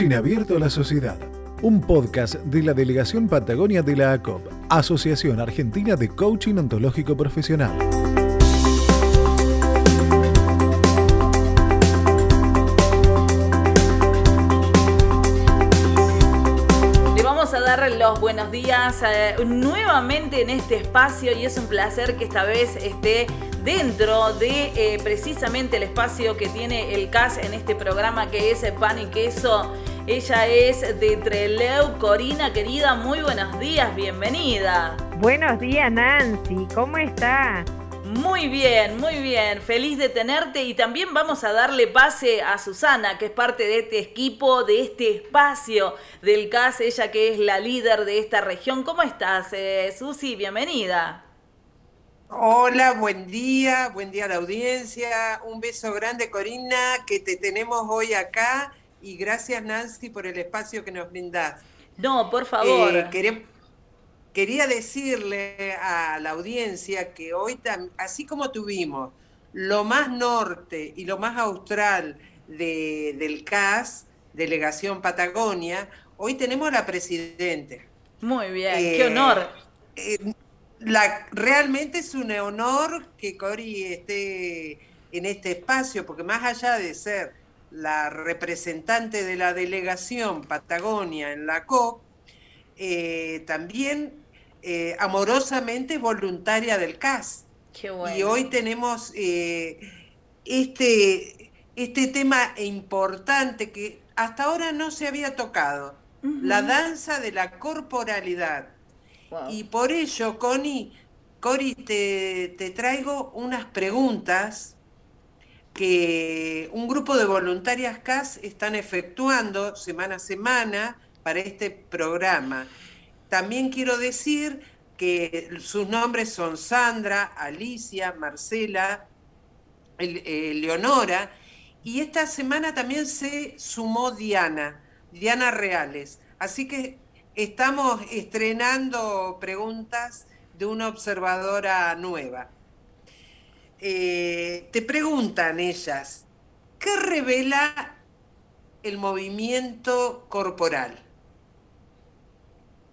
Coaching Abierto a la Sociedad, un podcast de la Delegación Patagonia de la ACOP, Asociación Argentina de Coaching Ontológico Profesional. Le vamos a dar los buenos días eh, nuevamente en este espacio y es un placer que esta vez esté dentro de eh, precisamente el espacio que tiene el CAS en este programa que es Pan y Queso. Ella es de Treleu. Corina, querida, muy buenos días, bienvenida. Buenos días, Nancy, ¿cómo está? Muy bien, muy bien. Feliz de tenerte y también vamos a darle pase a Susana, que es parte de este equipo, de este espacio del CAS, ella que es la líder de esta región. ¿Cómo estás, eh, Susi? Bienvenida. Hola, buen día, buen día a la audiencia. Un beso grande, Corina, que te tenemos hoy acá. Y gracias, Nancy, por el espacio que nos brindás. No, por favor. Eh, quería decirle a la audiencia que hoy, así como tuvimos lo más norte y lo más austral del CAS, Delegación Patagonia, hoy tenemos la presidente. Muy bien, qué honor. Eh, la, realmente es un honor que Cori esté en este espacio, porque más allá de ser la representante de la delegación Patagonia en la COP, eh, también eh, amorosamente voluntaria del CAS. Y hoy tenemos eh, este, este tema importante que hasta ahora no se había tocado, la danza de la corporalidad. Y por ello, Connie, Cori, te, te traigo unas preguntas que un grupo de voluntarias CAS están efectuando semana a semana para este programa. También quiero decir que sus nombres son Sandra, Alicia, Marcela, eh, Leonora, y esta semana también se sumó Diana, Diana Reales. Así que estamos estrenando preguntas de una observadora nueva. Eh, te preguntan ellas, ¿qué revela el movimiento corporal?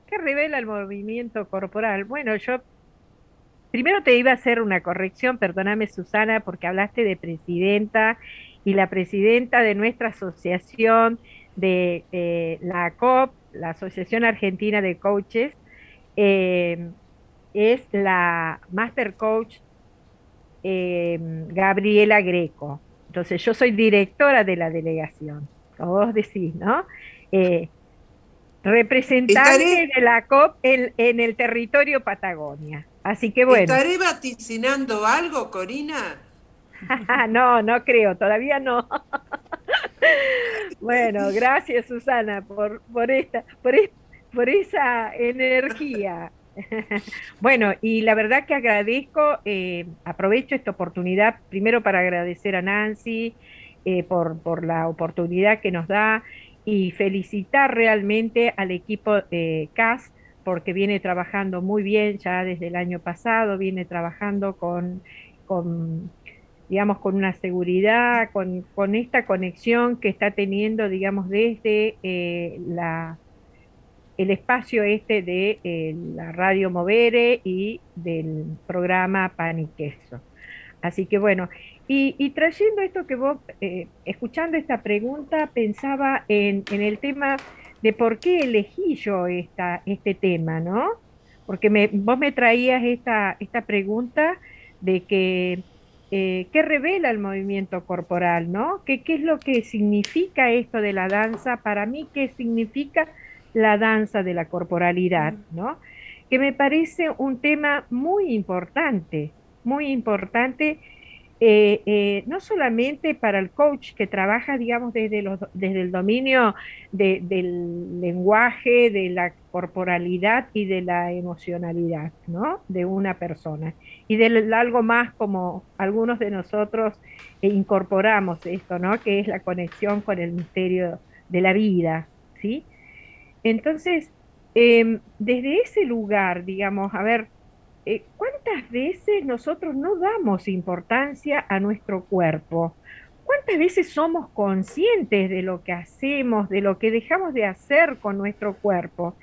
¿Qué revela el movimiento corporal? Bueno, yo primero te iba a hacer una corrección, perdóname Susana, porque hablaste de presidenta y la presidenta de nuestra asociación de eh, la COP, la Asociación Argentina de Coaches, eh, es la Master Coach eh, Gabriela Greco. Entonces yo soy directora de la delegación, como vos decís, ¿no? Eh, representante de la COP en, el territorio Patagonia. Así que bueno. ¿Estaré vaticinando algo, Corina? no, no creo, todavía no. bueno, gracias Susana por, por esta, por, por esa energía. bueno, y la verdad que agradezco, eh, aprovecho esta oportunidad primero para agradecer a Nancy eh, por, la oportunidad que nos da y felicitar realmente al equipo eh, CAS porque viene trabajando muy bien ya desde el año pasado, viene trabajando con, digamos, con una seguridad, con, con, esta conexión que está teniendo, digamos, desde la el espacio este de eh, la radio Movere y del programa Pan y Queso. Así que bueno, y, trayendo esto que vos, eh, escuchando esta pregunta, pensaba en, el tema de por qué elegí yo esta, este tema, ¿no? Porque me, vos me traías esta, esta pregunta de que eh, qué revela el movimiento corporal, ¿no? ¿Qué, ¿Qué es lo que significa esto de la danza? Para mí, ¿qué significa la danza de la corporalidad, ¿no? Que me parece un tema muy importante, muy importante, eh, eh, no solamente para el coach que trabaja, digamos, desde, los, desde el dominio del lenguaje, de la corporalidad y de la emocionalidad, ¿no? De una persona. Y de algo más como algunos de nosotros incorporamos esto, ¿no? Que es la conexión con el misterio de la vida, ¿sí? Entonces, em, desde ese lugar, digamos, a ver, eh, ¿cuántas veces nosotros no damos importancia a nuestro cuerpo? ¿cuántas veces somos conscientes de lo que hacemos, de lo que dejamos de hacer con nuestro cuerpo?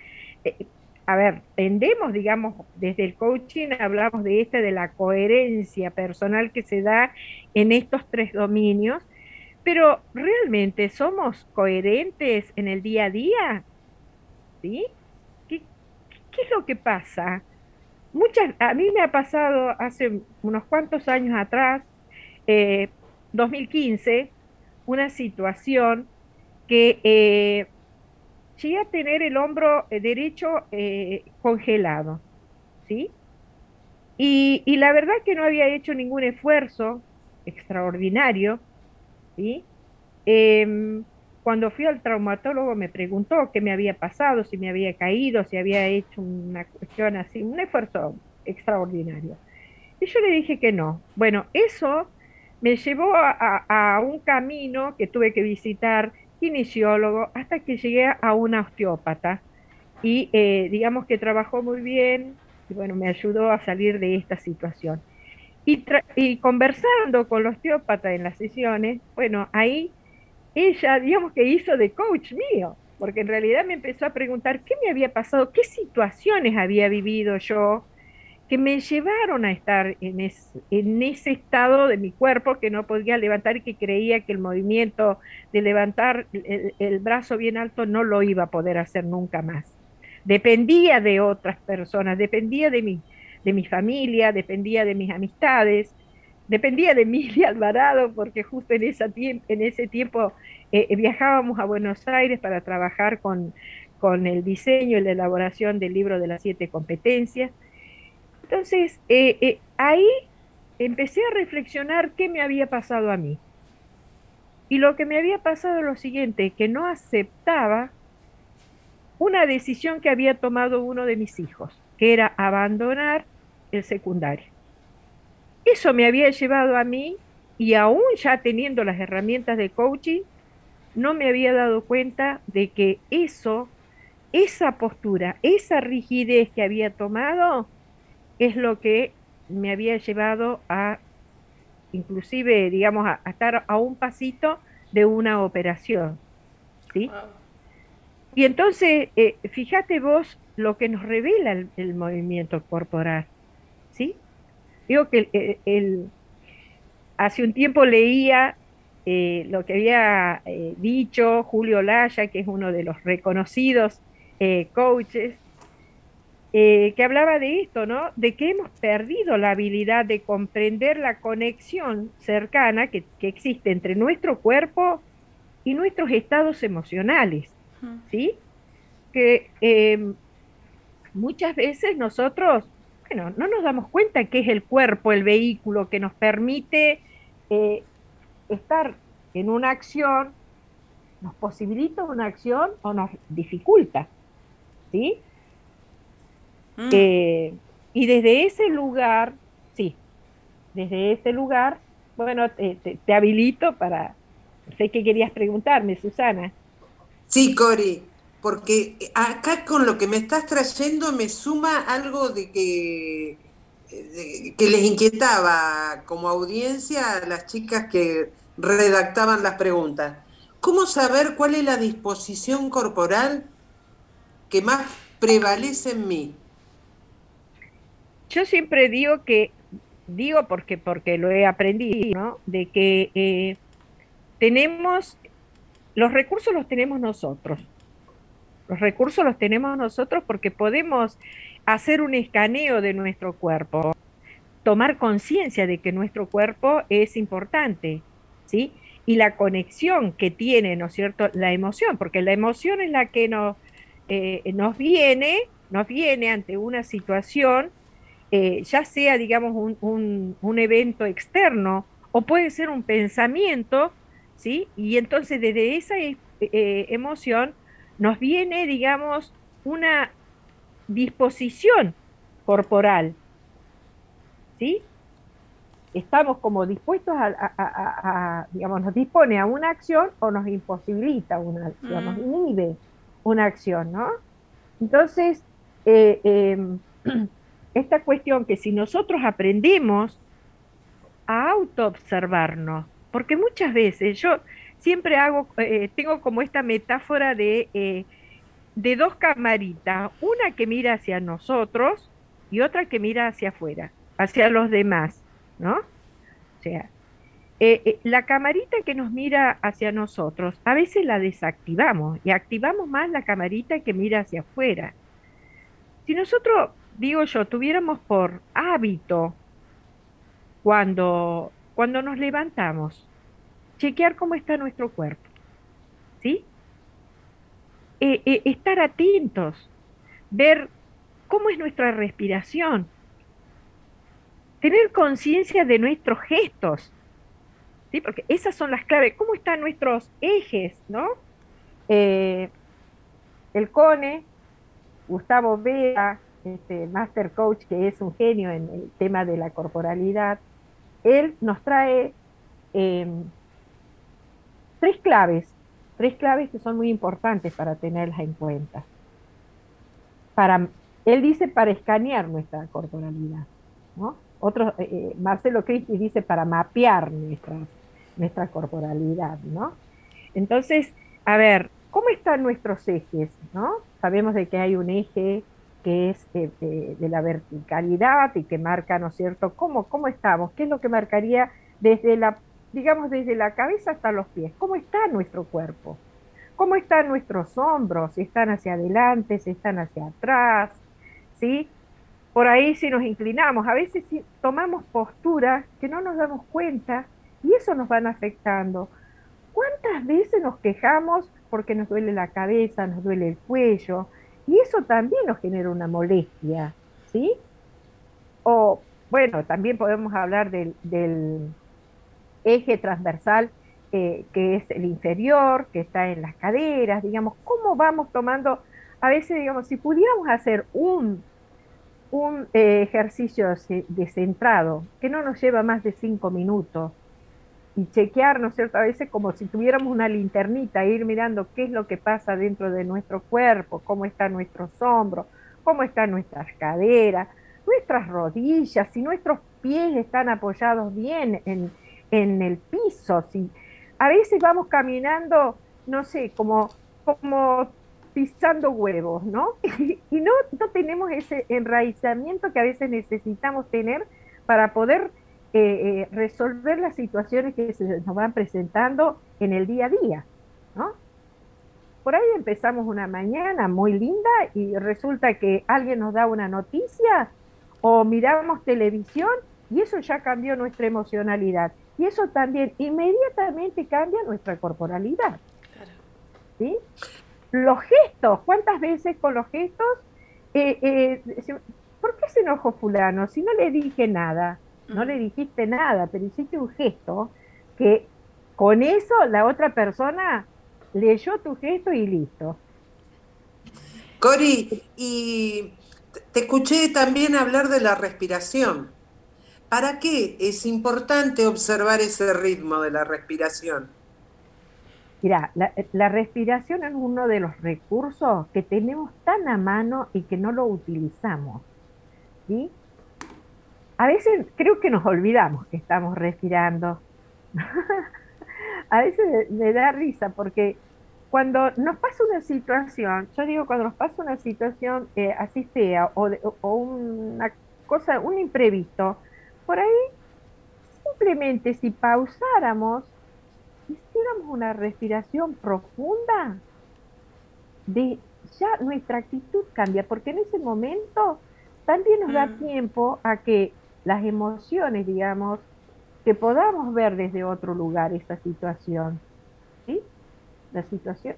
Eh, a ver, tendemos, digamos, desde el coaching hablamos de esta, de la coherencia personal que se da en estos tres dominios, pero ¿realmente somos coherentes en el día a día? ¿Sí? ¿Qué, es lo que pasa? Muchas, a mí me ha pasado hace unos cuantos años atrás, 2015, eh, una situación que eh, llegué a tener el hombro eh, derecho eh, congelado, ¿sí? Y, la verdad que no había hecho ningún esfuerzo extraordinario, ¿sí? Em, cuando fui al traumatólogo me preguntó qué me había pasado, si me había caído, si había hecho una cuestión así, un esfuerzo extraordinario. Y yo le dije que no. Bueno, eso me llevó a un camino que tuve que visitar kinesiólogo, hasta que llegué a una osteópata y eh, digamos que trabajó muy bien y bueno, me ayudó a salir de esta situación. Y, y conversando con la osteópata en las sesiones, bueno, ahí ella, digamos que hizo de coach mío, porque en realidad me empezó a preguntar qué me había pasado, qué situaciones había vivido yo, que me llevaron a estar en, ese estado de mi cuerpo que no podía levantar y que creía que el movimiento de levantar el, brazo bien alto no lo iba a poder hacer nunca más. Dependía de otras personas, dependía de mi, de mi familia, dependía de mis amistades, dependía de Emilia Alvarado, porque justo en, ese tiempo eh, viajábamos a Buenos Aires para trabajar con, el diseño y la elaboración del libro de las siete competencias entonces, eh, eh, ahí empecé a reflexionar qué me había pasado a mí. Y lo que me había pasado es lo siguiente, que no aceptaba una decisión que había tomado uno de mis hijos, que era abandonar el secundario. Eso me había llevado a mí y aún ya teniendo las herramientas de coaching, no me había dado cuenta de que eso, esa postura, esa rigidez que había tomado, es lo que me había llevado a, inclusive, digamos, a, estar a un pasito de una operación. ¿sí? Y entonces, eh, fíjate vos lo que nos revela el, movimiento corporal. Digo que el, hace un tiempo leía eh, lo que había eh, dicho Julio Laya, que es uno de los reconocidos coaches eh, que hablaba de esto, ¿no? De que hemos perdido la habilidad de comprender la conexión cercana que, existe entre nuestro cuerpo y nuestros estados emocionales, ¿sí? Que muchas veces nosotros, bueno, no nos damos cuenta que es el cuerpo el vehículo que nos permite eh, estar en una acción, nos posibilita una acción o nos dificulta, ¿sí? Mm. Eh, y desde ese lugar, sí, desde ese lugar, bueno, te, habilito para... Sé que querías preguntarme, Susana. Sí, Cori, porque acá con lo que me estás trayendo me suma algo de que, que les inquietaba como audiencia a las chicas que redactaban las preguntas. ¿Cómo saber cuál es la disposición corporal que más prevalece en mí? yo siempre digo que, digo porque, porque lo he aprendido, ¿no? De que eh, tenemos, los recursos los tenemos nosotros. Los recursos los tenemos nosotros porque podemos hacer un escaneo de nuestro cuerpo, tomar conciencia de que nuestro cuerpo es importante, ¿sí? Y la conexión que tiene, ¿no es cierto?, la emoción, porque la emoción es la que nos, eh, nos viene, nos viene ante una situación eh, ya sea, digamos, un, evento externo o puede ser un pensamiento, ¿sí? Y entonces desde esa eh, emoción nos viene, digamos, una disposición corporal, ¿sí? Estamos como dispuestos a, digamos, nos dispone a una acción o nos imposibilita una acción, nos mm. inhibe una acción, ¿no? Entonces, eh, em, esta cuestión que si nosotros aprendemos a autoobservarnos, porque muchas veces yo siempre hago, eh, tengo como esta metáfora de, eh, de dos camaritas, una que mira hacia nosotros y otra que mira hacia afuera, hacia los demás, ¿no? O sea, eh, la camarita que nos mira hacia nosotros, a veces la desactivamos y activamos más la camarita que mira hacia afuera. Si nosotros, digo yo, tuviéramos por hábito cuando, cuando nos levantamos, chequear cómo está nuestro cuerpo, ¿sí? Eh, eh, estar atentos, ver cómo es nuestra respiración, tener conciencia de nuestros gestos, ¿sí? Porque esas son las claves, cómo están nuestros ejes, ¿no? Eh, el CONE, Gustavo Vega, este Master Coach, que es un genio en el tema de la corporalidad, él nos trae tres claves, tres claves que son muy importantes para tenerlas en cuenta. Para, él dice para escanear nuestra corporalidad, ¿no? Otro, eh, eh, Marcelo Cristi dice para mapear nuestra, nuestra corporalidad, ¿no? Entonces, a ver, ¿cómo están nuestros ejes, no? Sabemos de que hay un eje que es de, de, la verticalidad y que marca, ¿no es cierto?, ¿Cómo, cómo estamos, qué es lo que marcaría desde la digamos, desde la cabeza hasta los pies. ¿Cómo está nuestro cuerpo? ¿Cómo están nuestros hombros? Si están hacia adelante, si están hacia atrás, ¿sí? Por ahí si nos inclinamos, a veces si tomamos posturas que no nos damos cuenta y eso nos van afectando. ¿Cuántas veces nos quejamos porque nos duele la cabeza, nos duele el cuello? Y eso también nos genera una molestia, ¿sí? O, bueno, también podemos hablar del, del eje transversal eh, que es el inferior, que está en las caderas, digamos, cómo vamos tomando, a veces, digamos, si pudiéramos hacer un, un eh, ejercicio descentrado, que no nos lleva más de cinco minutos, y chequear, ¿no cierto? A veces como si tuviéramos una linternita, ir mirando qué es lo que pasa dentro de nuestro cuerpo, cómo están nuestros hombros, cómo están nuestras caderas, nuestras rodillas, si nuestros pies están apoyados bien en, en el piso. ¿sí? A veces vamos caminando, no sé, como, como pisando huevos, ¿no? y no, no tenemos ese enraizamiento que a veces necesitamos tener para poder eh, eh, resolver las situaciones que se nos van presentando en el día a día, ¿no? Por ahí empezamos una mañana muy linda y resulta que alguien nos da una noticia o miramos televisión y eso ya cambió nuestra emocionalidad. Y eso también inmediatamente cambia nuestra corporalidad. ¿sí? Los gestos, ¿cuántas veces con los gestos? Eh, eh, ¿Por qué se enojó fulano? Si no le dije nada, no le dijiste nada, pero hiciste un gesto que con eso la otra persona leyó tu gesto y listo. Cori, y te escuché también hablar de la respiración. ¿Para qué es importante observar ese ritmo de la respiración? Mira, la, respiración es uno de los recursos que tenemos tan a mano y que no lo utilizamos. ¿sí? A veces creo que nos olvidamos que estamos respirando. a veces me, da risa porque cuando nos pasa una situación, yo digo cuando nos pasa una situación eh, así fea o, o una cosa, un imprevisto, por ahí, simplemente si pausáramos, hiciéramos una respiración profunda, de ya nuestra actitud cambia, porque en ese momento también nos da mm. tiempo a que las emociones, digamos, que podamos ver desde otro lugar esta situación. ¿sí? La situación,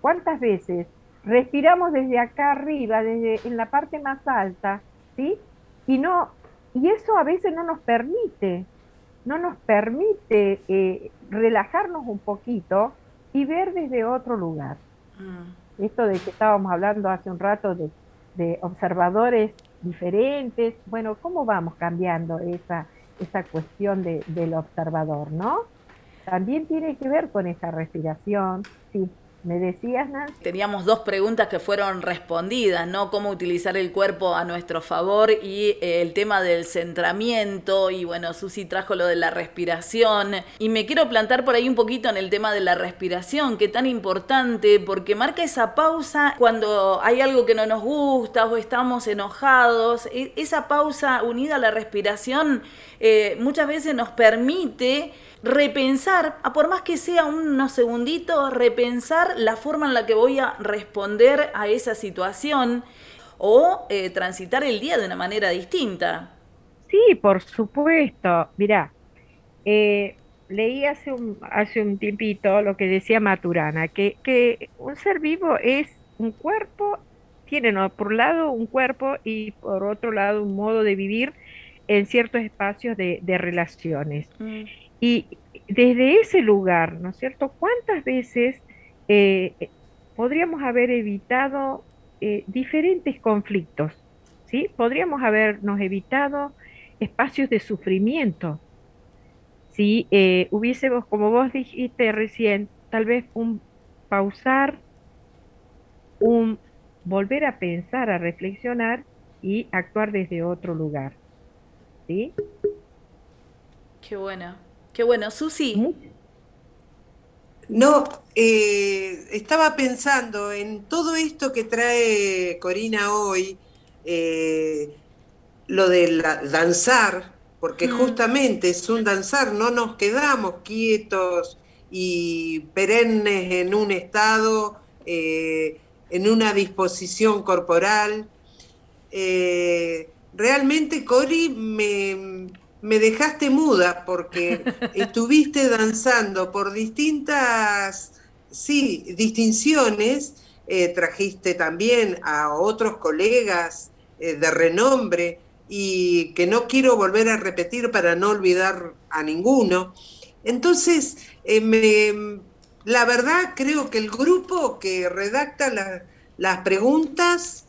¿cuántas veces respiramos desde acá arriba, desde en la parte más alta, ¿sí? Y no y eso a veces no nos permite, no nos permite eh, relajarnos un poquito y ver desde otro lugar. Mm. Esto de que estábamos hablando hace un rato de, observadores diferentes, bueno, ¿cómo vamos cambiando esa, esa cuestión del observador, no? También tiene que ver con esa respiración, sí. ¿Me decías, Nancy? Teníamos dos preguntas que fueron respondidas, ¿no? Cómo utilizar el cuerpo a nuestro favor y eh, el tema del centramiento. Y bueno, Susi trajo lo de la respiración. Y me quiero plantar por ahí un poquito en el tema de la respiración, que tan importante, porque marca esa pausa cuando hay algo que no nos gusta o estamos enojados. E, esa pausa unida a la respiración eh, muchas veces nos permite repensar, a por más que sea unos segunditos, repensar la forma en la que voy a responder a esa situación o eh, transitar el día de una manera distinta. Sí, por supuesto. Mirá, eh, leí hace un, hace un tiempito lo que decía Maturana, que, que un ser vivo es un cuerpo, tiene por un lado un cuerpo y por otro lado un modo de vivir en ciertos espacios de, relaciones. Mm. Y desde ese lugar, ¿no es cierto? ¿Cuántas veces eh, podríamos haber evitado eh, diferentes conflictos? ¿Sí? Podríamos habernos evitado espacios de sufrimiento. Si eh, hubiésemos, como vos dijiste recién, tal vez un pausar, un volver a pensar, a reflexionar y actuar desde otro lugar. ¿Sí? Qué bueno. Qué bueno, Susi. No, eh, estaba pensando en todo esto que trae Corina hoy, eh, lo de danzar, porque mm. justamente es un danzar, no nos quedamos quietos y perennes en un estado, eh, en una disposición corporal. Realmente, Cori, me, me dejaste muda porque estuviste danzando por distintas, sí, distinciones, eh, trajiste también a otros colegas eh, de renombre y que no quiero volver a repetir para no olvidar a ninguno. Entonces, eh, la verdad creo que el grupo que redacta las preguntas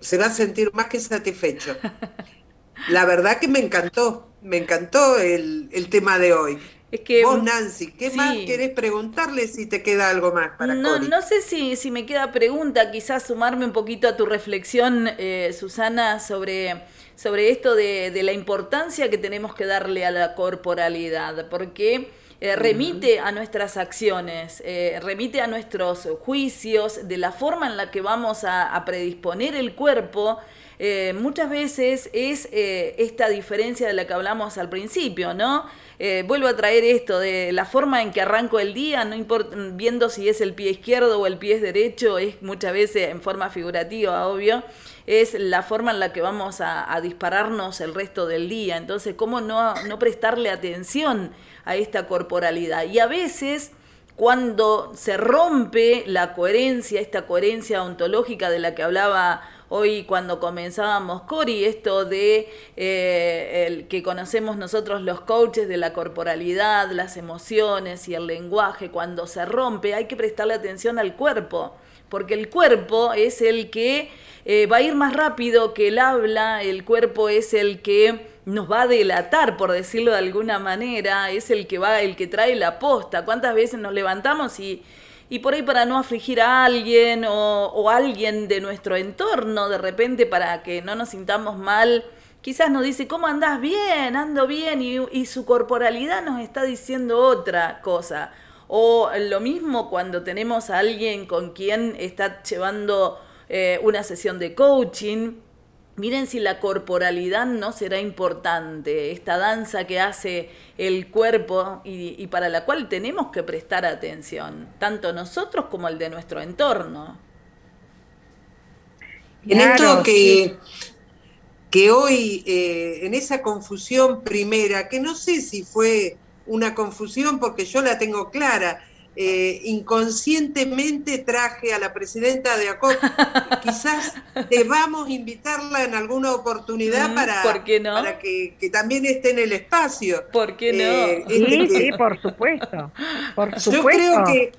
se va a sentir más que satisfecho. La verdad que me encantó, me encantó el, tema de hoy. Es que, Vos, Nancy, ¿qué más querés preguntarle si te queda algo más para No, no sé si, si me queda pregunta, quizás sumarme un poquito a tu reflexión, eh, Susana, sobre, sobre esto de, de, la importancia que tenemos que darle a la corporalidad, porque eh, remite a nuestras acciones, eh, remite a nuestros juicios, de la forma en la que vamos a, a predisponer el cuerpo eh, muchas veces es eh, esta diferencia de la que hablamos al principio, ¿no? Eh, vuelvo a traer esto de la forma en que arranco el día, no importa, viendo si es el pie izquierdo o el pie derecho, es muchas veces en forma figurativa, obvio, es la forma en la que vamos a, dispararnos el resto del día. Entonces, ¿cómo no, no prestarle atención a esta corporalidad? Y a veces cuando se rompe la coherencia, esta coherencia ontológica de la que hablaba Hoy cuando comenzábamos, Cori, esto de eh, el que conocemos nosotros los coaches de la corporalidad, las emociones y el lenguaje, cuando se rompe hay que prestarle atención al cuerpo, porque el cuerpo es el que eh, va a ir más rápido que el habla, el cuerpo es el que nos va a delatar, por decirlo de alguna manera, es el que va, el que trae la posta. ¿Cuántas veces nos levantamos y y por ahí para no afligir a alguien o, alguien de nuestro entorno, de repente para que no nos sintamos mal, quizás nos dice, ¿cómo andás? Bien, ando bien, y, su corporalidad nos está diciendo otra cosa. O lo mismo cuando tenemos a alguien con quien está llevando eh, una sesión de coaching Miren si la corporalidad no será importante, esta danza que hace el cuerpo y, para la cual tenemos que prestar atención, tanto nosotros como el de nuestro entorno. En esto que, que hoy, eh, en esa confusión primera, que no sé si fue una confusión porque yo la tengo clara, eh, inconscientemente traje a la presidenta de ACOP. Quizás debamos invitarla en alguna oportunidad mm, para, para que, también esté en el espacio. ¿Por qué no? Eh, sí, sí, por supuesto. Yo creo que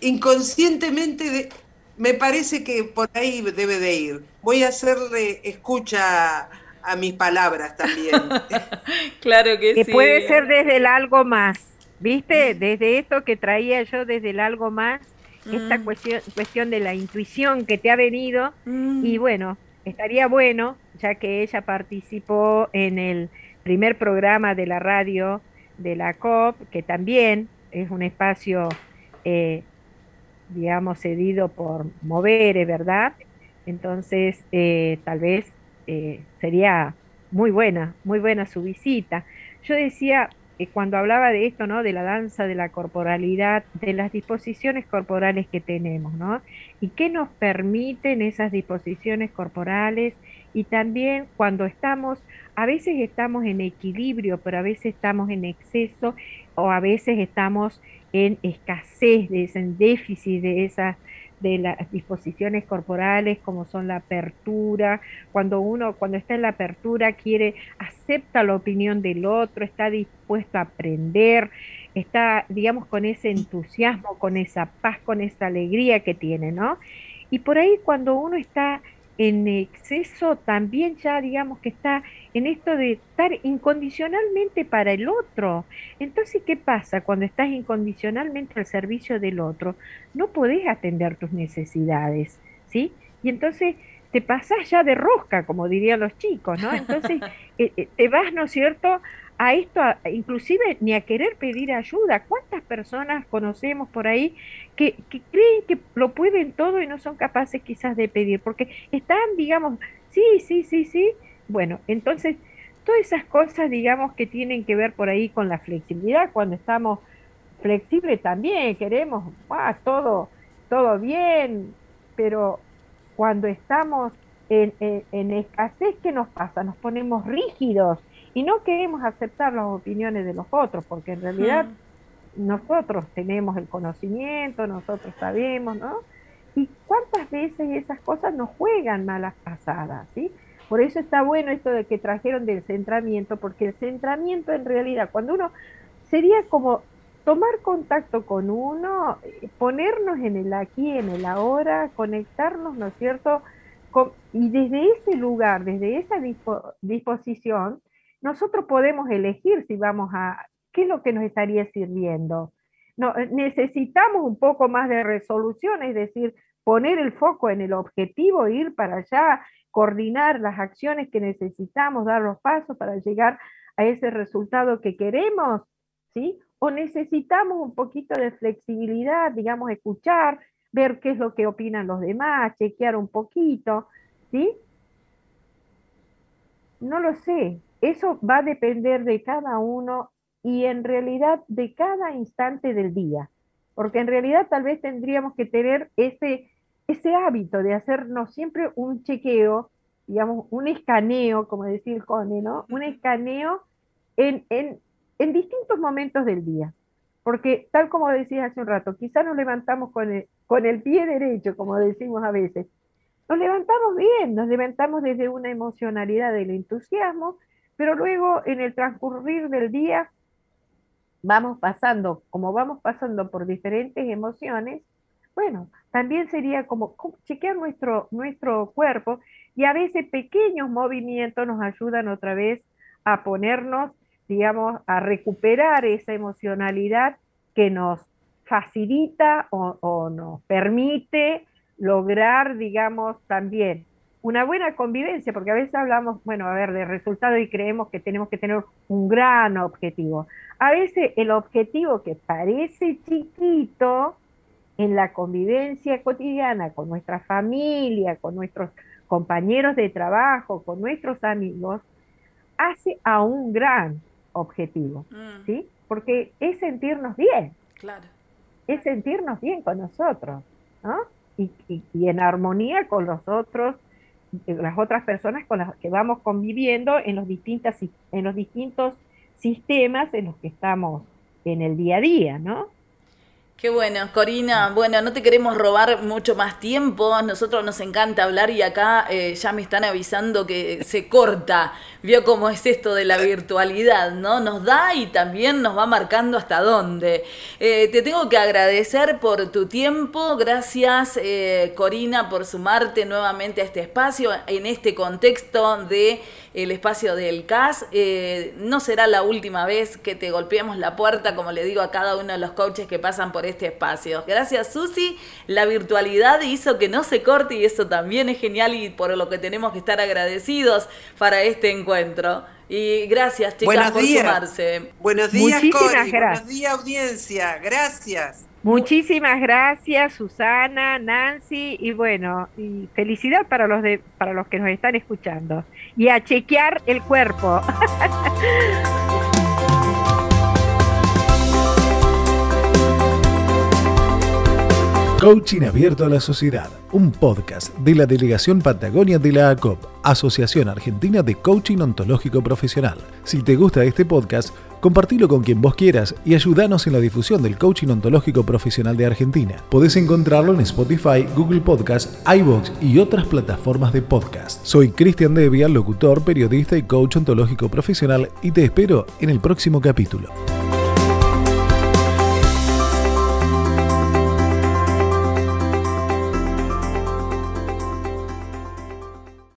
inconscientemente me parece que por ahí debe de ir. Voy a hacerle escucha a mis palabras también. claro que, que sí. Puede ser desde el algo más. ¿Viste? Desde esto que traía yo, desde el algo más, esta mm. cuestión, cuestión de la intuición que te ha venido mm. y bueno, estaría bueno, ya que ella participó en el primer programa de la radio de la COP, que también es un espacio, eh, digamos, cedido por Movere, ¿verdad? Entonces, eh, tal vez eh, sería muy buena, muy buena su visita. Yo decía, cuando hablaba de esto, ¿no? De la danza, de la corporalidad, de las disposiciones corporales que tenemos, ¿no? Y qué nos permiten esas disposiciones corporales y también cuando estamos, a veces estamos en equilibrio, pero a veces estamos en exceso o a veces estamos en escasez, en déficit de esas de las disposiciones corporales como son la apertura, cuando uno cuando está en la apertura quiere acepta la opinión del otro, está dispuesto a aprender, está digamos con ese entusiasmo, con esa paz, con esa alegría que tiene, ¿no? Y por ahí cuando uno está en exceso también ya digamos que está en esto de estar incondicionalmente para el otro. Entonces, ¿qué pasa cuando estás incondicionalmente al servicio del otro? No podés atender tus necesidades, ¿sí? Y entonces te pasás ya de rosca, como dirían los chicos, ¿no? Entonces eh, eh, te vas, ¿no es cierto?, a esto, inclusive ni a querer pedir ayuda. ¿Cuántas personas conocemos por ahí que, creen que lo pueden todo y no son capaces quizás de pedir? Porque están, digamos, sí, sí, sí, sí. Bueno, entonces, todas esas cosas, digamos, que tienen que ver por ahí con la flexibilidad, cuando estamos flexibles también, queremos, todo, todo bien, pero cuando estamos en, en escasez, ¿qué nos pasa? Nos ponemos rígidos y no queremos aceptar las opiniones de los otros, porque en realidad nosotros tenemos el conocimiento, nosotros sabemos, ¿no? Y cuántas veces esas cosas nos juegan malas pasadas, ¿sí? Por eso está bueno esto de que trajeron del centramiento, porque el centramiento en realidad, cuando uno sería como tomar contacto con uno, ponernos en el aquí, en el ahora, conectarnos, ¿no es cierto? y desde ese lugar, desde esa disposición, nosotros podemos elegir si vamos a, ¿qué es lo que nos estaría sirviendo? Eh, necesitamos un poco más de resolución, es decir, poner el foco en el objetivo, ir para allá, coordinar las acciones que necesitamos, dar los pasos para llegar a ese resultado que queremos, ¿sí? O necesitamos un poquito de flexibilidad, digamos, escuchar, ver qué es lo que opinan los demás, chequear un poquito, ¿sí? No lo sé, eso va a depender de cada uno y en realidad de cada instante del día, porque en realidad tal vez tendríamos que tener ese, ese hábito de hacernos siempre un chequeo, digamos, un escaneo, como decía el Cone, ¿no? Un escaneo en, en, en distintos momentos del día. Porque tal como decías hace un rato, quizás nos levantamos con el, con el pie derecho, como decimos a veces. Nos levantamos bien, nos levantamos desde una emocionalidad del entusiasmo, pero luego en el transcurrir del día vamos pasando, como vamos pasando por diferentes emociones, bueno, también sería como chequear nuestro, nuestro cuerpo y a veces pequeños movimientos nos ayudan otra vez a ponernos, digamos, a recuperar esa emocionalidad que nos facilita o, o nos permite lograr, digamos, también una buena convivencia, porque a veces hablamos, bueno, a ver, de resultado y creemos que tenemos que tener un gran objetivo. A veces el objetivo que parece chiquito en la convivencia cotidiana con nuestra familia, con nuestros compañeros de trabajo, con nuestros amigos, hace a un gran objetivo, mm. ¿sí? Porque es sentirnos bien. Claro. Es sentirnos bien con nosotros, ¿no? Y, y en armonía con los otros las otras personas con las que vamos conviviendo en los, distintas, en los distintos sistemas en los que estamos en el día a día, ¿no? Qué bueno, Corina. Bueno, no te queremos robar mucho más tiempo. Nosotros nos encanta hablar y acá eh, ya me están avisando que se corta. Vio cómo es esto de la virtualidad, ¿no? Nos da y también nos va marcando hasta dónde. Eh, te tengo que agradecer por tu tiempo. Gracias, eh, Corina, por sumarte nuevamente a este espacio en este contexto de el espacio del CAS. Eh, no será la última vez que te golpeemos la puerta, como le digo a cada uno de los coaches que pasan por este espacio. Gracias, Susi. La virtualidad hizo que no se corte y eso también es genial y por lo que tenemos que estar agradecidos para este encuentro. Y gracias, chicas, por sumarse. Buenos días, Cori. Buenos días, audiencia. Gracias. Muchísimas gracias, Susana, Nancy, y bueno, y felicidad para los de, para los que nos están escuchando. Y a chequear el cuerpo. Coaching Abierto a la Sociedad, un podcast de la Delegación Patagonia de la ACOP, Asociación Argentina de Coaching Ontológico Profesional. Si te gusta este podcast, compartilo con quien vos quieras y ayúdanos en la difusión del coaching ontológico profesional de Argentina. Podés encontrarlo en Spotify, Google Podcast, iBox y otras plataformas de podcast. Soy Cristian Devia, locutor, periodista y coach ontológico profesional y te espero en el próximo capítulo.